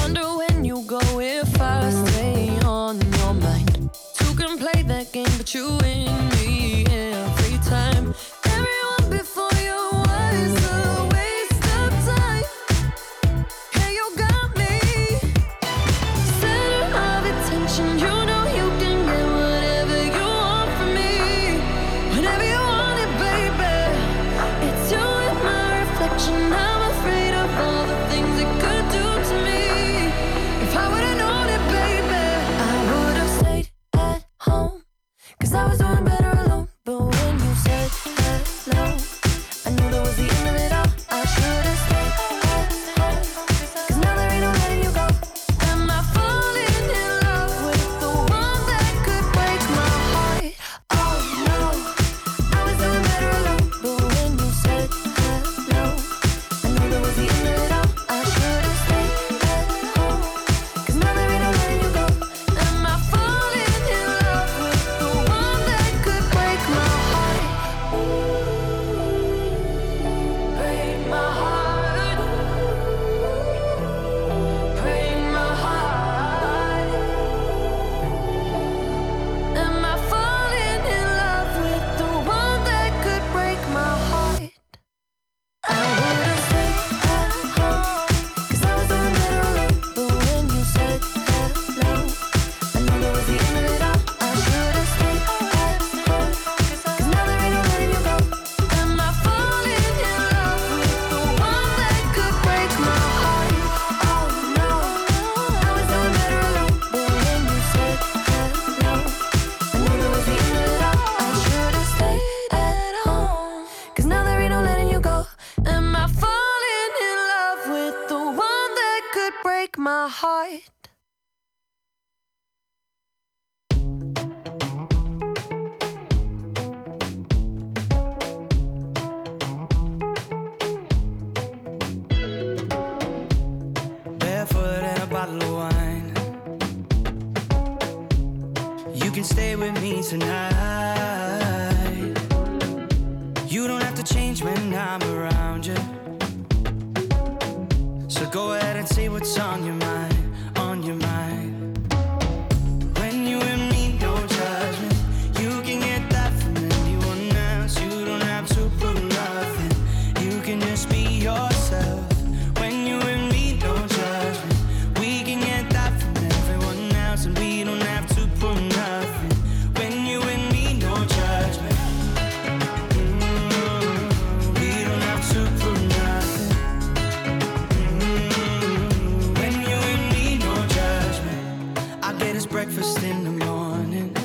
wonder when you go if I stay on your mind. Two can play that game, but you win. My heart. Barefoot and a bottle of wine. You can stay with me tonight. You don't have to change when I'm around you. So go ahead and say what's on your mind, breakfast in the morning.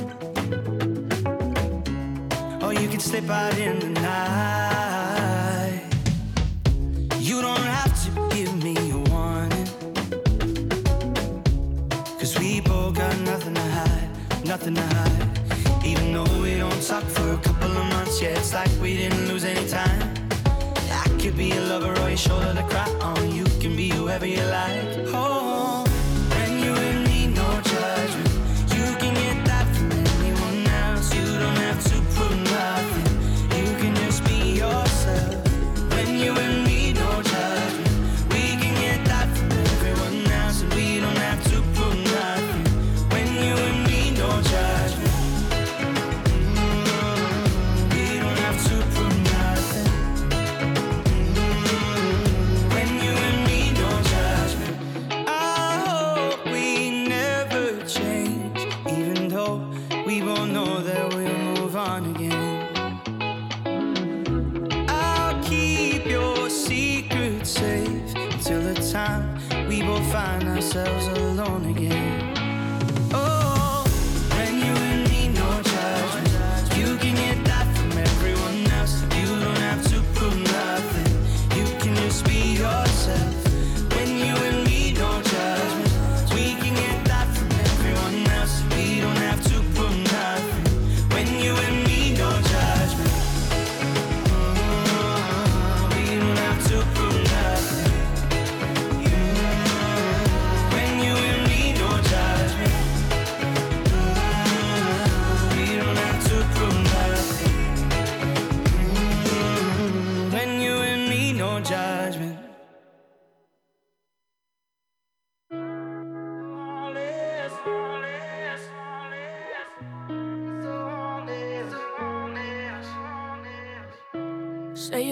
Or you can slip out in the night. You don't have to give me a warning. Cause we both got nothing to hide, nothing to hide. Even though we don't talk for a couple of months, yeah, it's like we didn't lose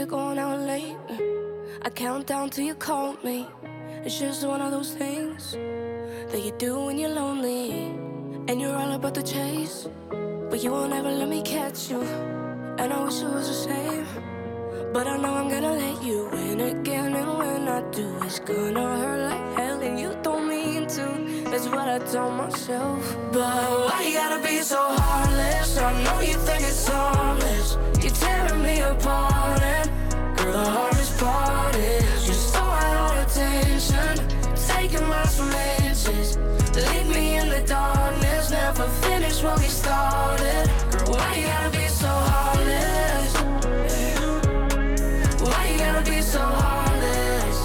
you're going out late. I count down till you call me. It's just one of those things that you do when you're lonely. And you're all about the chase. But you won't ever let me catch you. And I wish it was the same. But I know I'm gonna let you in again. And when I do, it's gonna hurt like hell. And you don't mean to. That's what I tell myself. But why you gotta be so heartless? I know you think it's harmless. You're tearing me apart. And the hardest part is so out of attention. Taking my inches. Leave me in the darkness. Never finish what we started. Girl, why you gotta be so heartless? Why you gotta be so heartless?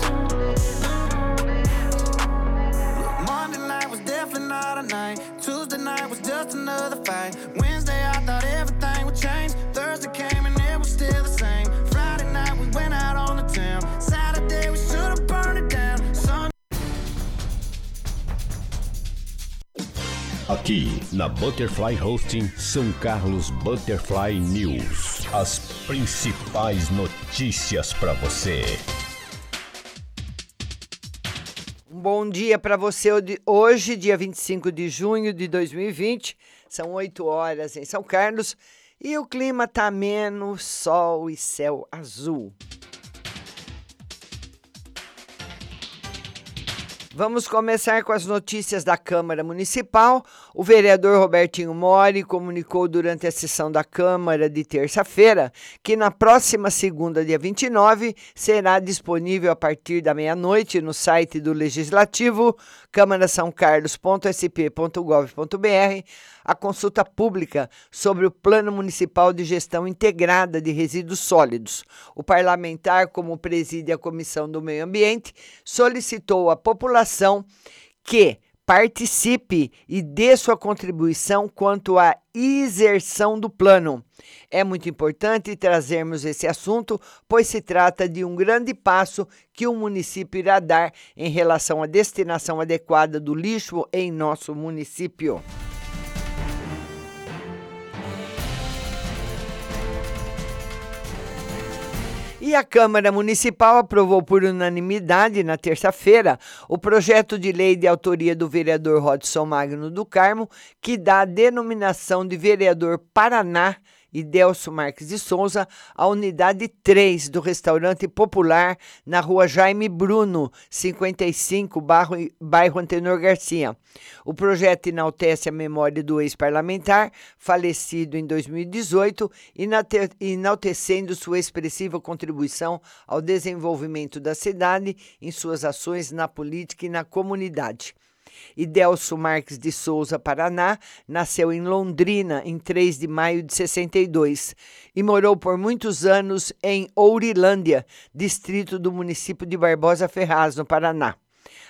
Monday night was definitely not a night. Tuesday night was just another fight. Wednesday I thought everything would change. Thursday came and Aqui na Butterfly Hosting São Carlos Butterfly News. As principais notícias para você. Um bom dia para você hoje, dia 25 de junho de 2020. São 8 horas em São Carlos e o clima tá menos sol e céu azul. Vamos começar com as notícias da Câmara Municipal. O vereador Robertinho Mori comunicou durante a sessão da Câmara de terça-feira que na próxima segunda, dia 29, será disponível a partir da meia-noite no site do Legislativo, câmarasaocarlos.sp.gov.br, a consulta pública sobre o Plano Municipal de Gestão Integrada de Resíduos Sólidos. O parlamentar, como preside a Comissão do Meio Ambiente, solicitou à população que participe e dê sua contribuição quanto à exerção do plano. É muito importante trazermos esse assunto, pois se trata de um grande passo que o município irá dar em relação à destinação adequada do lixo em nosso município. E a Câmara Municipal aprovou por unanimidade, na terça-feira, o projeto de lei de autoria do vereador Rodson Magno do Carmo, que dá a denominação de vereador Paraná e Delcio Marques de Souza, a unidade 3 do restaurante popular na rua Jaime Bruno, 55, bairro, bairro Antenor Garcia. O projeto enaltece a memória do ex-parlamentar, falecido em 2018, enaltecendo sua expressiva contribuição ao desenvolvimento da cidade em suas ações na política e na comunidade. Idelso Marques de Souza Paraná nasceu em Londrina em 3 de maio de 62 e morou por muitos anos em Ourilândia, distrito do município de Barbosa Ferraz, no Paraná.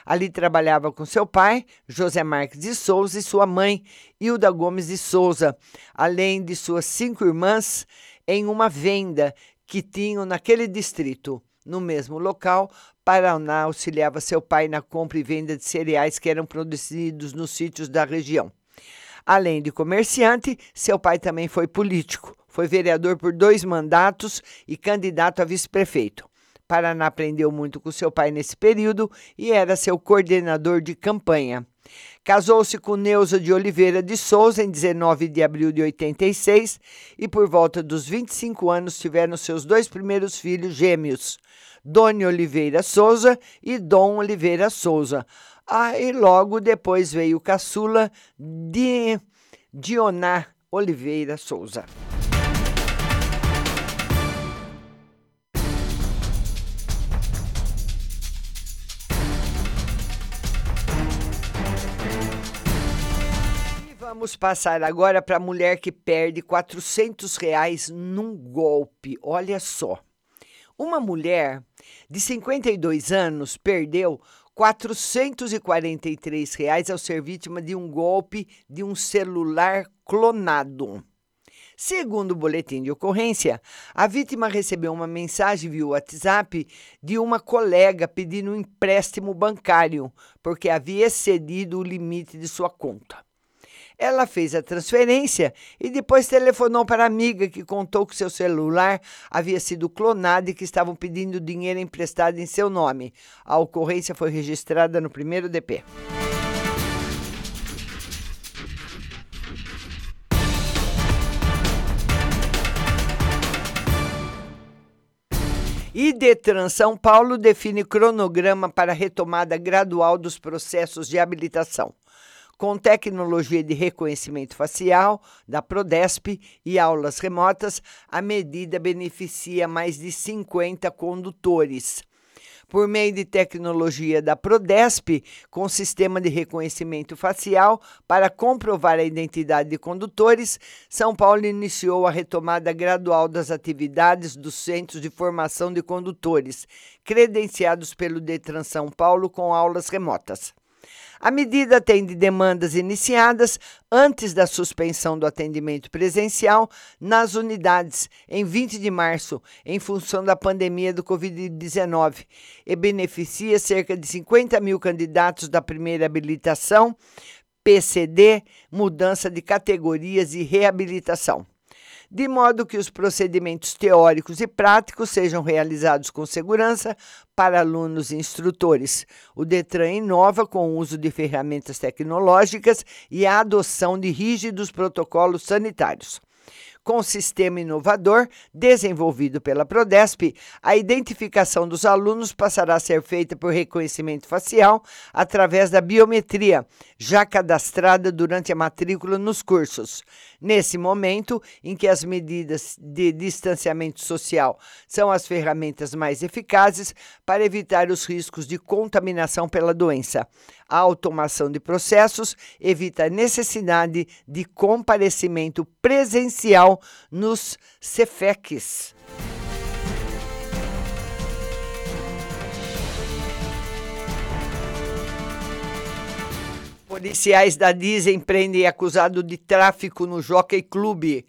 Ali trabalhava com seu pai, José Marques de Souza, e sua mãe, Hilda Gomes de Souza, além de suas cinco irmãs, em uma venda que tinham naquele distrito. No mesmo local, Paraná auxiliava seu pai na compra e venda de cereais que eram produzidos nos sítios da região. Além de comerciante, seu pai também foi político. Foi vereador por dois mandatos e candidato a vice-prefeito. Paraná aprendeu muito com seu pai nesse período e era seu coordenador de campanha. Casou-se com Neuza de Oliveira de Souza em 19 de abril de 86 e, por volta dos 25 anos, tiveram seus dois primeiros filhos gêmeos, Doni Oliveira Souza e Dom Oliveira Souza. Aí logo depois veio o caçula de Dioná Oliveira Souza. Vamos passar agora para a mulher que perde 400 reais num golpe. Olha só. Uma mulher de 52 anos perdeu 443 reais ao ser vítima de um golpe de um celular clonado. Segundo o boletim de ocorrência, a vítima recebeu uma mensagem via WhatsApp de uma colega pedindo um empréstimo bancário, porque havia excedido o limite de sua conta. Ela fez a transferência e depois telefonou para a amiga que contou que seu celular havia sido clonado e que estavam pedindo dinheiro emprestado em seu nome. A ocorrência foi registrada no primeiro DP. E Detran São Paulo define cronograma para retomada gradual dos processos de habilitação com tecnologia de reconhecimento facial da Prodesp e aulas remotas, a medida beneficia mais de 50 condutores. Por meio de tecnologia da Prodesp, com sistema de reconhecimento facial para comprovar a identidade de condutores, São Paulo iniciou a retomada gradual das atividades dos centros de formação de condutores, credenciados pelo Detran São Paulo com aulas remotas. A medida atende demandas iniciadas antes da suspensão do atendimento presencial nas unidades em 20 de março, em função da pandemia do Covid-19, e beneficia cerca de 50 mil candidatos da primeira habilitação, PCD, mudança de categorias e reabilitação de modo que os procedimentos teóricos e práticos sejam realizados com segurança para alunos e instrutores. O Detran inova com o uso de ferramentas tecnológicas e a adoção de rígidos protocolos sanitários. Com o sistema inovador desenvolvido pela Prodesp, a identificação dos alunos passará a ser feita por reconhecimento facial através da biometria, já cadastrada durante a matrícula nos cursos. Nesse momento em que as medidas de distanciamento social são as ferramentas mais eficazes para evitar os riscos de contaminação pela doença. A automação de processos evita a necessidade de comparecimento presencial nos CEFECs. Policiais da Disney prendem acusado de tráfico no Jockey Clube.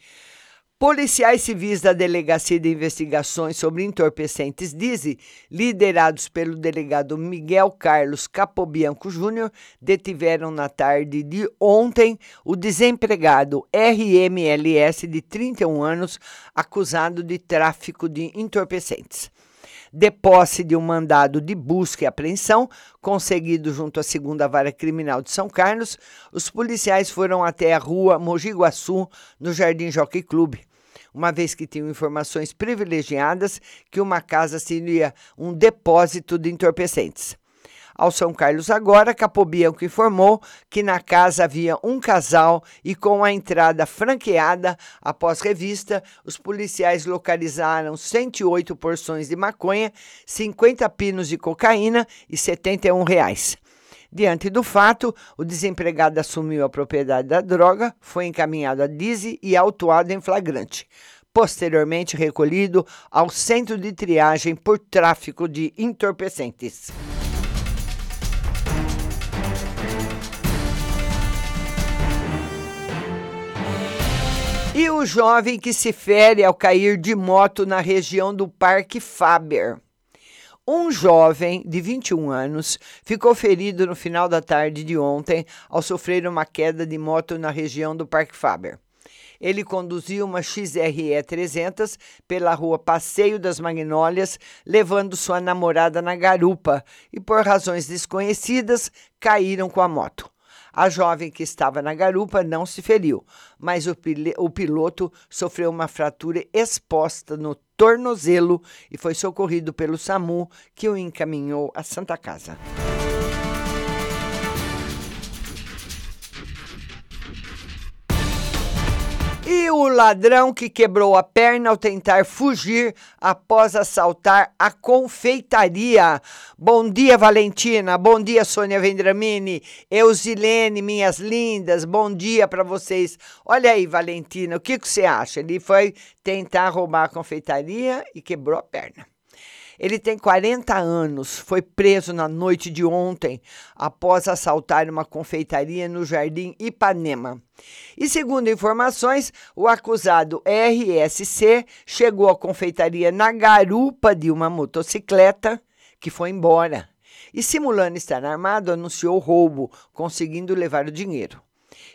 Policiais civis da Delegacia de Investigações sobre Entorpecentes Dize, liderados pelo delegado Miguel Carlos Capobianco Júnior, detiveram na tarde de ontem o desempregado RMLS de 31 anos, acusado de tráfico de entorpecentes. De posse de um mandado de busca e apreensão, conseguido junto à segunda vara criminal de São Carlos, os policiais foram até a rua Mogi Guaçu, no Jardim Jockey Clube uma vez que tinham informações privilegiadas que uma casa seria um depósito de entorpecentes. Ao São Carlos agora, Capobianco informou que na casa havia um casal e com a entrada franqueada após revista, os policiais localizaram 108 porções de maconha, 50 pinos de cocaína e 71 reais. Diante do fato, o desempregado assumiu a propriedade da droga, foi encaminhado a Dize e autuado em flagrante. Posteriormente recolhido ao centro de triagem por tráfico de entorpecentes. E o jovem que se fere ao cair de moto na região do Parque Faber. Um jovem de 21 anos ficou ferido no final da tarde de ontem ao sofrer uma queda de moto na região do Parque Faber. Ele conduzia uma XRE 300 pela rua Passeio das Magnólias, levando sua namorada na garupa e, por razões desconhecidas, caíram com a moto. A jovem que estava na garupa não se feriu, mas o, o piloto sofreu uma fratura exposta no tornozelo e foi socorrido pelo SAMU, que o encaminhou à Santa Casa. E o ladrão que quebrou a perna ao tentar fugir após assaltar a confeitaria. Bom dia, Valentina. Bom dia, Sônia Vendramini. Eusilene, minhas lindas. Bom dia para vocês. Olha aí, Valentina, o que, que você acha? Ele foi tentar roubar a confeitaria e quebrou a perna. Ele tem 40 anos, foi preso na noite de ontem após assaltar uma confeitaria no Jardim Ipanema. E segundo informações, o acusado RSC chegou à confeitaria na garupa de uma motocicleta que foi embora. E simulando estar armado, anunciou roubo, conseguindo levar o dinheiro.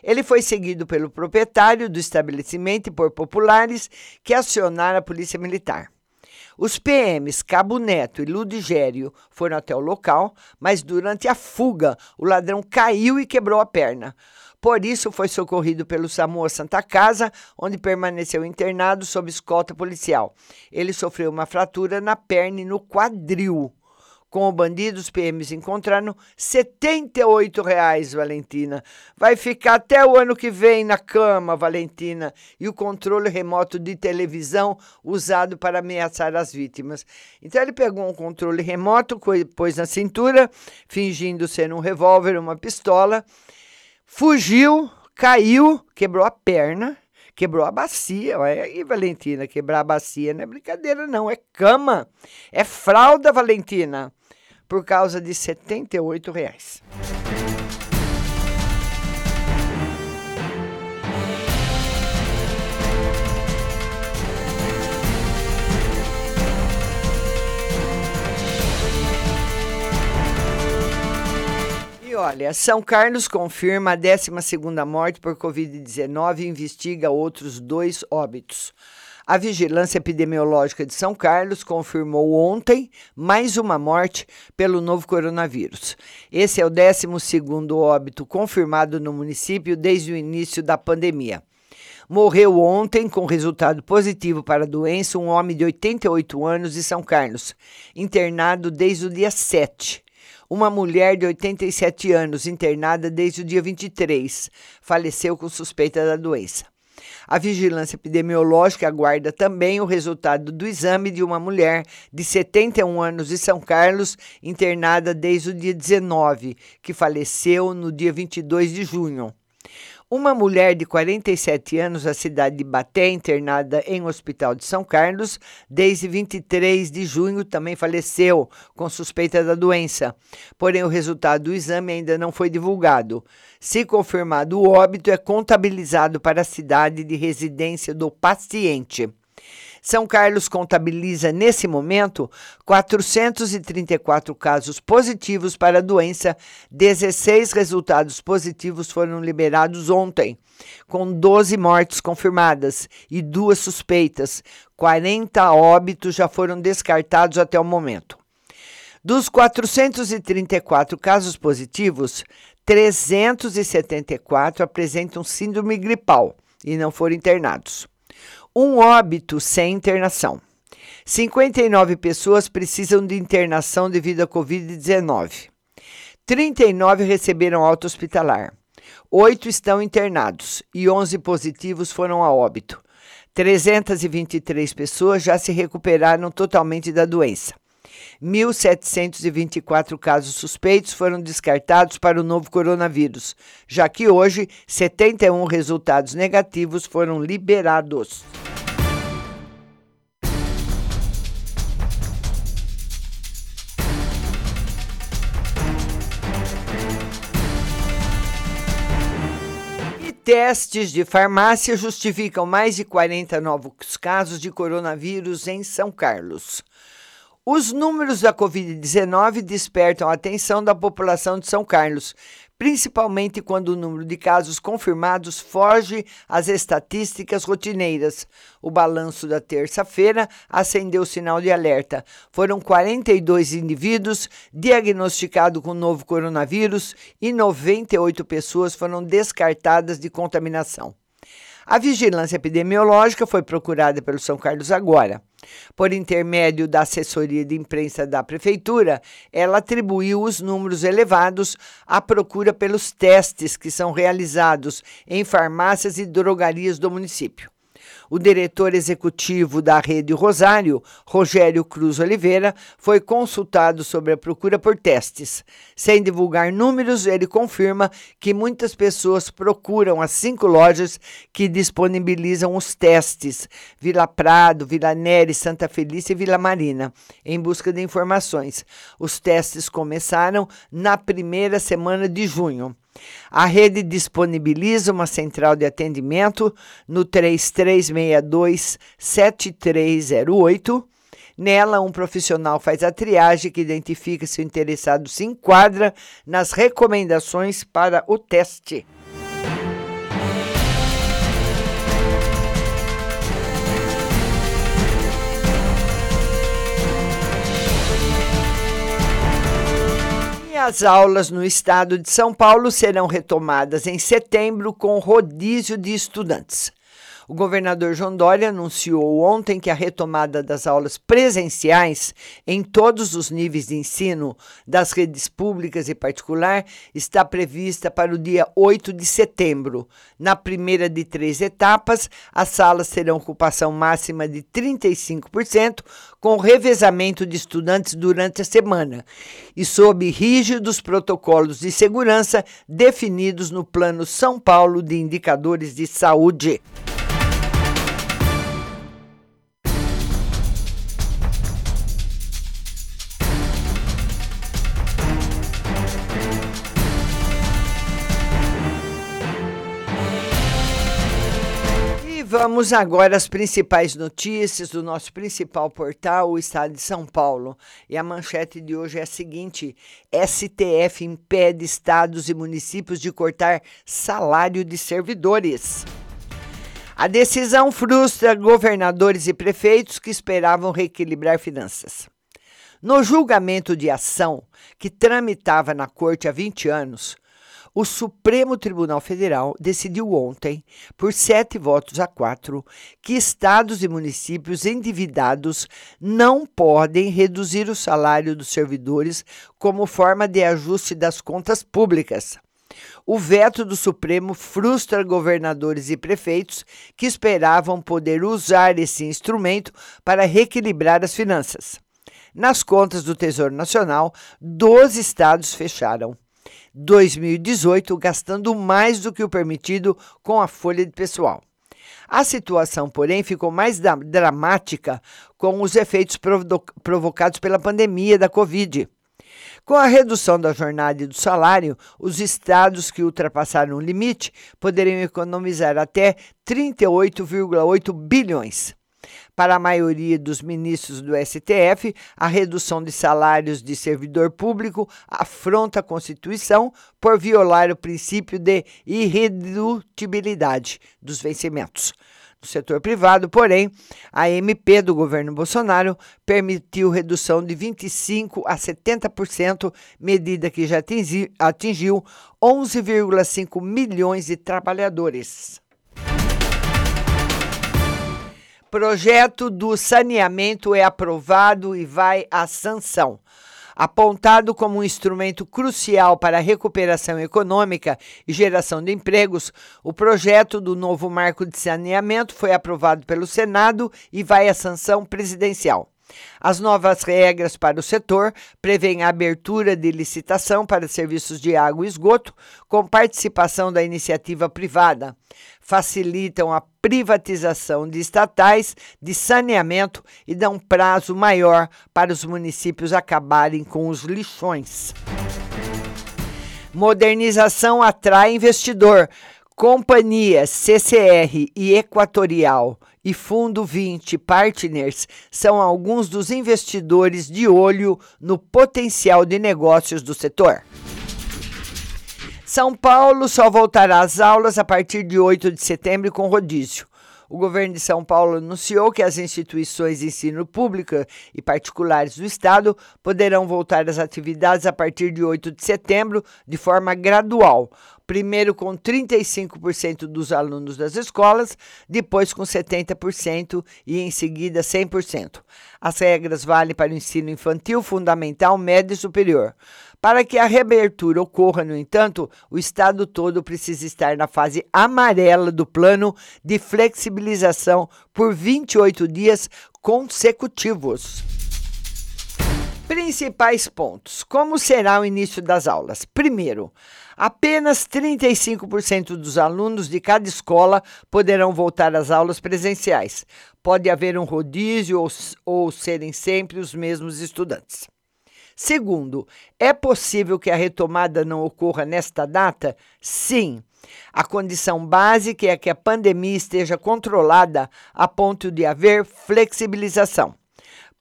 Ele foi seguido pelo proprietário do estabelecimento e por populares que acionaram a polícia militar. Os PMs Cabo Neto e Ludigério foram até o local, mas durante a fuga, o ladrão caiu e quebrou a perna. Por isso, foi socorrido pelo SAMU Santa Casa, onde permaneceu internado sob escolta policial. Ele sofreu uma fratura na perna e no quadril. Com o bandido, os PMs encontraram 78 reais, Valentina. Vai ficar até o ano que vem na cama, Valentina. E o controle remoto de televisão usado para ameaçar as vítimas. Então ele pegou um controle remoto, pôs na cintura, fingindo ser um revólver, uma pistola, fugiu, caiu, quebrou a perna quebrou a bacia. Olha aí, Valentina, quebrar a bacia não é brincadeira, não. É cama. É fralda, Valentina por causa de 78 reais. E olha, São Carlos confirma a 12 morte por Covid-19 e investiga outros dois óbitos. A Vigilância Epidemiológica de São Carlos confirmou ontem mais uma morte pelo novo coronavírus. Esse é o 12 óbito confirmado no município desde o início da pandemia. Morreu ontem, com resultado positivo para a doença, um homem de 88 anos de São Carlos, internado desde o dia 7. Uma mulher de 87 anos, internada desde o dia 23, faleceu com suspeita da doença. A vigilância epidemiológica aguarda também o resultado do exame de uma mulher de 71 anos de São Carlos, internada desde o dia 19, que faleceu no dia 22 de junho. Uma mulher de 47 anos da cidade de Baté, internada em hospital de São Carlos, desde 23 de junho, também faleceu com suspeita da doença. Porém, o resultado do exame ainda não foi divulgado. Se confirmado o óbito, é contabilizado para a cidade de residência do paciente. São Carlos contabiliza, nesse momento, 434 casos positivos para a doença, 16 resultados positivos foram liberados ontem, com 12 mortes confirmadas e duas suspeitas. 40 óbitos já foram descartados até o momento. Dos 434 casos positivos, 374 apresentam síndrome gripal e não foram internados um óbito sem internação. 59 pessoas precisam de internação devido à Covid-19. 39 receberam alta hospitalar. Oito estão internados e 11 positivos foram a óbito. 323 pessoas já se recuperaram totalmente da doença. 1.724 casos suspeitos foram descartados para o novo coronavírus, já que hoje 71 resultados negativos foram liberados. Testes de farmácia justificam mais de 40 novos casos de coronavírus em São Carlos. Os números da Covid-19 despertam a atenção da população de São Carlos, principalmente quando o número de casos confirmados foge às estatísticas rotineiras. O balanço da terça-feira acendeu o sinal de alerta. Foram 42 indivíduos diagnosticados com o novo coronavírus e 98 pessoas foram descartadas de contaminação. A vigilância epidemiológica foi procurada pelo São Carlos agora. Por intermédio da assessoria de imprensa da prefeitura, ela atribuiu os números elevados à procura pelos testes que são realizados em farmácias e drogarias do município. O diretor executivo da Rede Rosário, Rogério Cruz Oliveira, foi consultado sobre a procura por testes. Sem divulgar números, ele confirma que muitas pessoas procuram as cinco lojas que disponibilizam os testes: Vila Prado, Vila Nery, Santa Felícia e Vila Marina, em busca de informações. Os testes começaram na primeira semana de junho. A rede disponibiliza uma central de atendimento no 3362 7308. Nela, um profissional faz a triagem que identifica se o interessado se enquadra nas recomendações para o teste. As aulas no estado de São Paulo serão retomadas em setembro com rodízio de estudantes. O governador João Dória anunciou ontem que a retomada das aulas presenciais em todos os níveis de ensino das redes públicas e particular está prevista para o dia 8 de setembro. Na primeira de três etapas, as salas terão ocupação máxima de 35%, com revezamento de estudantes durante a semana e sob rígidos protocolos de segurança definidos no Plano São Paulo de Indicadores de Saúde. Vamos agora às principais notícias do nosso principal portal, o Estado de São Paulo. E a manchete de hoje é a seguinte: STF impede estados e municípios de cortar salário de servidores. A decisão frustra governadores e prefeitos que esperavam reequilibrar finanças. No julgamento de ação que tramitava na corte há 20 anos, O Supremo Tribunal Federal decidiu ontem, por sete votos a quatro, que estados e municípios endividados não podem reduzir o salário dos servidores como forma de ajuste das contas públicas. O veto do Supremo frustra governadores e prefeitos que esperavam poder usar esse instrumento para reequilibrar as finanças. Nas contas do Tesouro Nacional, 12 estados fecharam. 2018 gastando mais do que o permitido com a folha de pessoal. A situação, porém, ficou mais dramática com os efeitos provocados pela pandemia da Covid. Com a redução da jornada e do salário, os estados que ultrapassaram o limite poderiam economizar até 38,8 bilhões. Para a maioria dos ministros do STF, a redução de salários de servidor público afronta a Constituição por violar o princípio de irredutibilidade dos vencimentos. No setor privado, porém, a MP do governo Bolsonaro permitiu redução de 25% a 70%, medida que já atingiu 11,5 milhões de trabalhadores. Projeto do saneamento é aprovado e vai à sanção. Apontado como um instrumento crucial para a recuperação econômica e geração de empregos, o projeto do novo marco de saneamento foi aprovado pelo Senado e vai à sanção presidencial. As novas regras para o setor prevêem a abertura de licitação para serviços de água e esgoto, com participação da iniciativa privada. Facilitam a privatização de estatais de saneamento e dão prazo maior para os municípios acabarem com os lixões. Modernização atrai investidor. Companhias CCR e Equatorial e Fundo 20 Partners são alguns dos investidores de olho no potencial de negócios do setor. São Paulo só voltará às aulas a partir de 8 de setembro com rodízio. O governo de São Paulo anunciou que as instituições de ensino pública e particulares do estado poderão voltar às atividades a partir de 8 de setembro de forma gradual. Primeiro com 35% dos alunos das escolas, depois com 70% e em seguida 100%. As regras valem para o ensino infantil, fundamental, médio e superior. Para que a reabertura ocorra, no entanto, o Estado todo precisa estar na fase amarela do plano de flexibilização por 28 dias consecutivos. Principais pontos: como será o início das aulas? Primeiro, apenas 35% dos alunos de cada escola poderão voltar às aulas presenciais. Pode haver um rodízio ou, ou serem sempre os mesmos estudantes. Segundo, é possível que a retomada não ocorra nesta data? Sim. A condição básica é que a pandemia esteja controlada a ponto de haver flexibilização.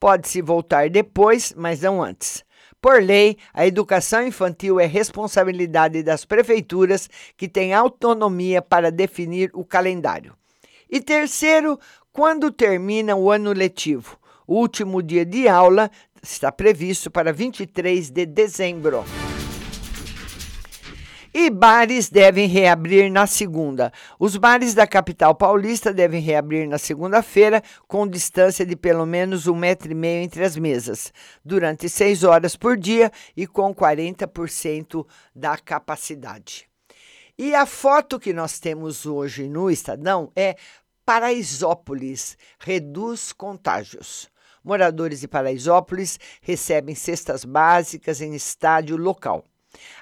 Pode-se voltar depois, mas não antes. Por lei, a educação infantil é responsabilidade das prefeituras, que têm autonomia para definir o calendário. E terceiro, quando termina o ano letivo? O último dia de aula está previsto para 23 de dezembro. E bares devem reabrir na segunda. Os bares da capital paulista devem reabrir na segunda-feira, com distância de pelo menos um metro e meio entre as mesas, durante seis horas por dia e com 40% da capacidade. E a foto que nós temos hoje no Estadão é Paraisópolis reduz contágios. Moradores de Paraisópolis recebem cestas básicas em estádio local.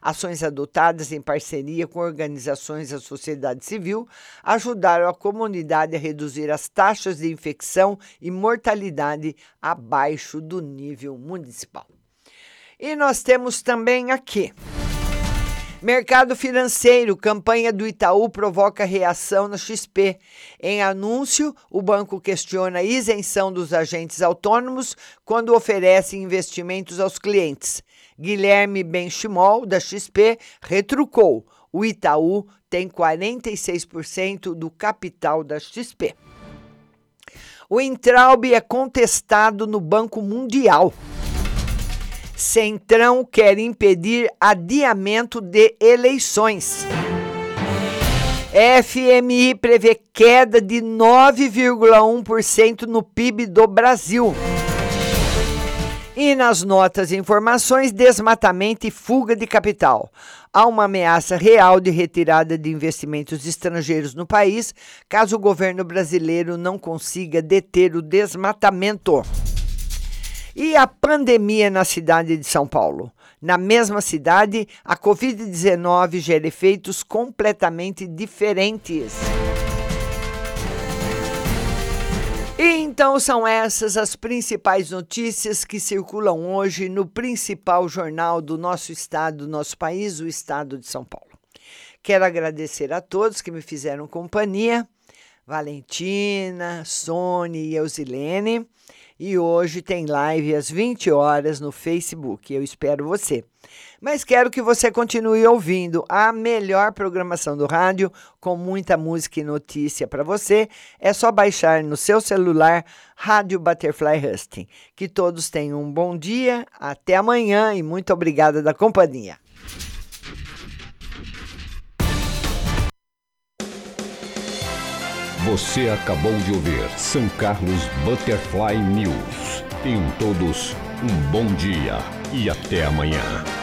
Ações adotadas em parceria com organizações da sociedade civil ajudaram a comunidade a reduzir as taxas de infecção e mortalidade abaixo do nível municipal. E nós temos também aqui. Mercado financeiro, campanha do Itaú provoca reação na XP. Em anúncio, o banco questiona a isenção dos agentes autônomos quando oferece investimentos aos clientes. Guilherme Benchimol, da XP, retrucou. O Itaú tem 46% do capital da XP. O Entraub é contestado no Banco Mundial. Centrão quer impedir adiamento de eleições. FMI prevê queda de 9,1% no PIB do Brasil. E nas notas e informações, desmatamento e fuga de capital. Há uma ameaça real de retirada de investimentos estrangeiros no país, caso o governo brasileiro não consiga deter o desmatamento. E a pandemia na cidade de São Paulo? Na mesma cidade, a Covid-19 gera efeitos completamente diferentes. Então são essas as principais notícias que circulam hoje no principal jornal do nosso estado, do nosso país, o estado de São Paulo. Quero agradecer a todos que me fizeram companhia, Valentina, Sônia e Eusilene. E hoje tem live às 20 horas no Facebook. Eu espero você. Mas quero que você continue ouvindo a melhor programação do rádio, com muita música e notícia para você. É só baixar no seu celular Rádio Butterfly Husting. Que todos tenham um bom dia, até amanhã e muito obrigada da companhia. Você acabou de ouvir São Carlos Butterfly News. Tenham todos um bom dia e até amanhã.